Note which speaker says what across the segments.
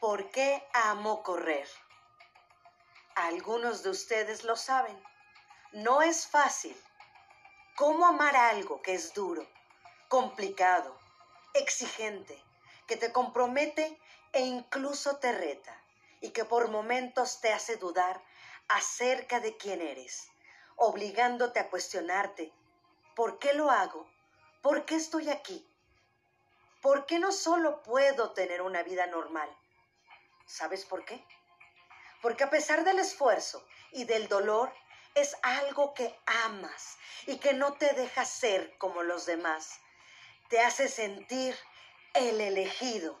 Speaker 1: ¿Por qué amo correr? Algunos de ustedes lo saben. No es fácil. ¿Cómo amar algo que es duro, complicado, exigente, que te compromete e incluso te reta y que por momentos te hace dudar acerca de quién eres, obligándote a cuestionarte, ¿por qué lo hago? ¿Por qué estoy aquí? ¿Por qué no solo puedo tener una vida normal? ¿Sabes por qué? Porque a pesar del esfuerzo y del dolor, es algo que amas y que no te deja ser como los demás. Te hace sentir el elegido.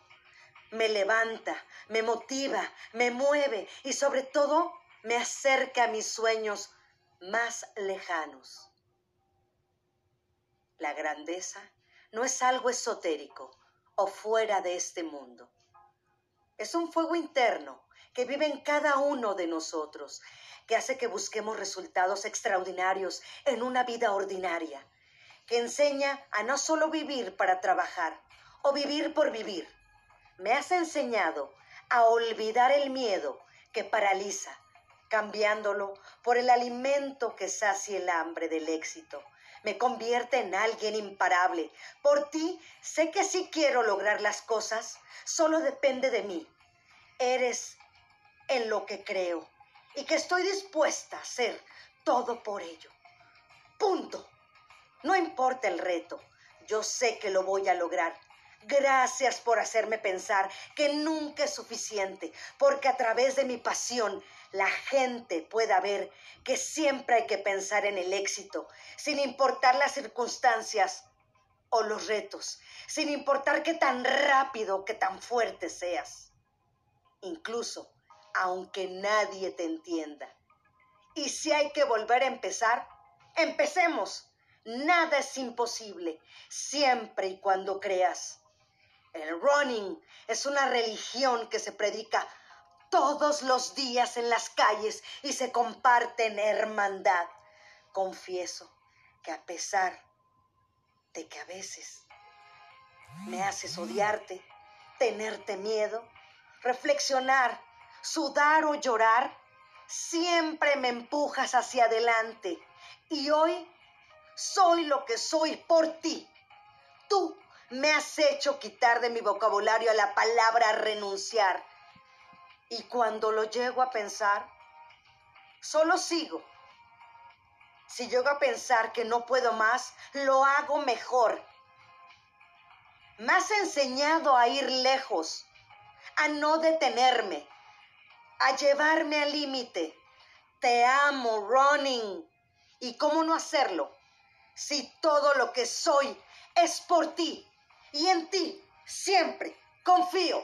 Speaker 1: Me levanta, me motiva, me mueve y sobre todo me acerca a mis sueños más lejanos. La grandeza no es algo esotérico o fuera de este mundo. Es un fuego interno que vive en cada uno de nosotros, que hace que busquemos resultados extraordinarios en una vida ordinaria, que enseña a no solo vivir para trabajar o vivir por vivir. Me has enseñado a olvidar el miedo que paraliza, cambiándolo por el alimento que sacia el hambre del éxito. Me convierte en alguien imparable. Por ti sé que si quiero lograr las cosas, solo depende de mí. Eres en lo que creo y que estoy dispuesta a hacer todo por ello. Punto. No importa el reto, yo sé que lo voy a lograr. Gracias por hacerme pensar que nunca es suficiente, porque a través de mi pasión la gente pueda ver que siempre hay que pensar en el éxito, sin importar las circunstancias o los retos, sin importar qué tan rápido, qué tan fuerte seas. Incluso aunque nadie te entienda. Y si hay que volver a empezar, empecemos. Nada es imposible, siempre y cuando creas. El running es una religión que se predica todos los días en las calles y se comparte en hermandad. Confieso que a pesar de que a veces me haces odiarte, tenerte miedo, reflexionar sudar o llorar, siempre me empujas hacia adelante. Y hoy soy lo que soy por ti. Tú me has hecho quitar de mi vocabulario la palabra renunciar. Y cuando lo llego a pensar, solo sigo. Si llego a pensar que no puedo más, lo hago mejor. Me has enseñado a ir lejos, a no detenerme, a llevarme al límite. Te amo, Running. ¿Y cómo no hacerlo? Si todo lo que soy es por ti y en ti siempre confío.